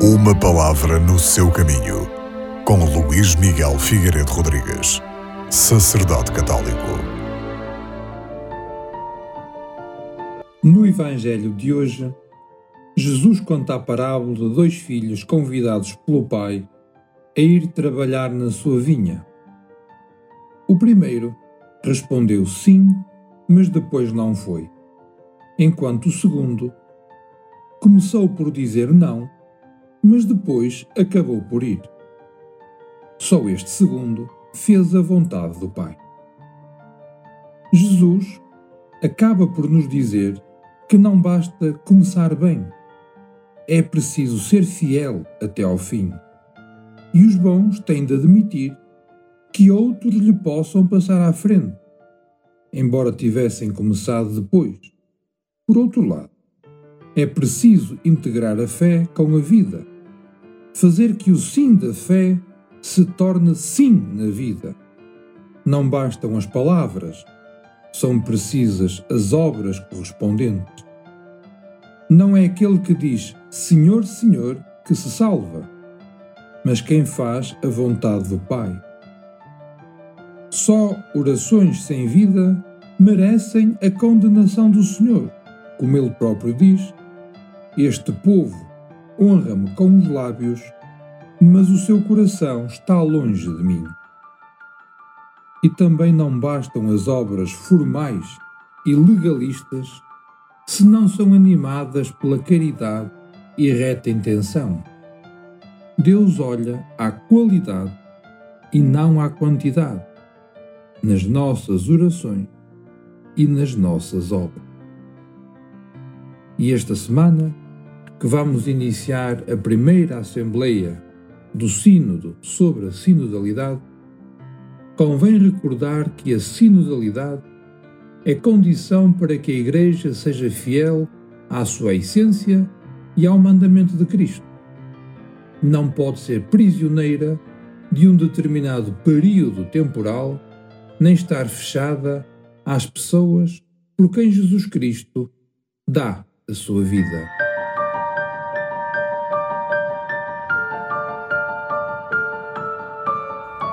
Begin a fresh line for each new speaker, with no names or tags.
Uma palavra no seu caminho, com Luís Miguel Figueiredo Rodrigues, sacerdote católico.
No Evangelho de hoje, Jesus conta a parábola de dois filhos convidados pelo pai a ir trabalhar na sua vinha. O primeiro respondeu sim, mas depois não foi, enquanto o segundo começou por dizer não, mas depois acabou por ir. Só este segundo fez a vontade do Pai. Jesus acaba por nos dizer que não basta começar bem, é preciso ser fiel até ao fim. E os bons têm de admitir que outros lhe possam passar à frente, embora tivessem começado depois. Por outro lado, é preciso integrar a fé com a vida, fazer que o sim da fé se torne sim na vida. Não bastam as palavras, são precisas as obras correspondentes. Não é aquele que diz Senhor, Senhor que se salva, mas quem faz a vontade do Pai. Só orações sem vida merecem a condenação do Senhor, como ele próprio diz este povo honra-me com os lábios, mas o seu coração está longe de mim. E também não bastam as obras formais e legalistas se não são animadas pela caridade e reta intenção. Deus olha à qualidade e não à quantidade nas nossas orações e nas nossas obras. E esta semana que vamos iniciar a primeira Assembleia do Sínodo sobre a Sinodalidade, convém recordar que a sinodalidade é condição para que a Igreja seja fiel à sua essência e ao mandamento de Cristo. Não pode ser prisioneira de um determinado período temporal, nem estar fechada às pessoas por quem Jesus Cristo dá a sua vida.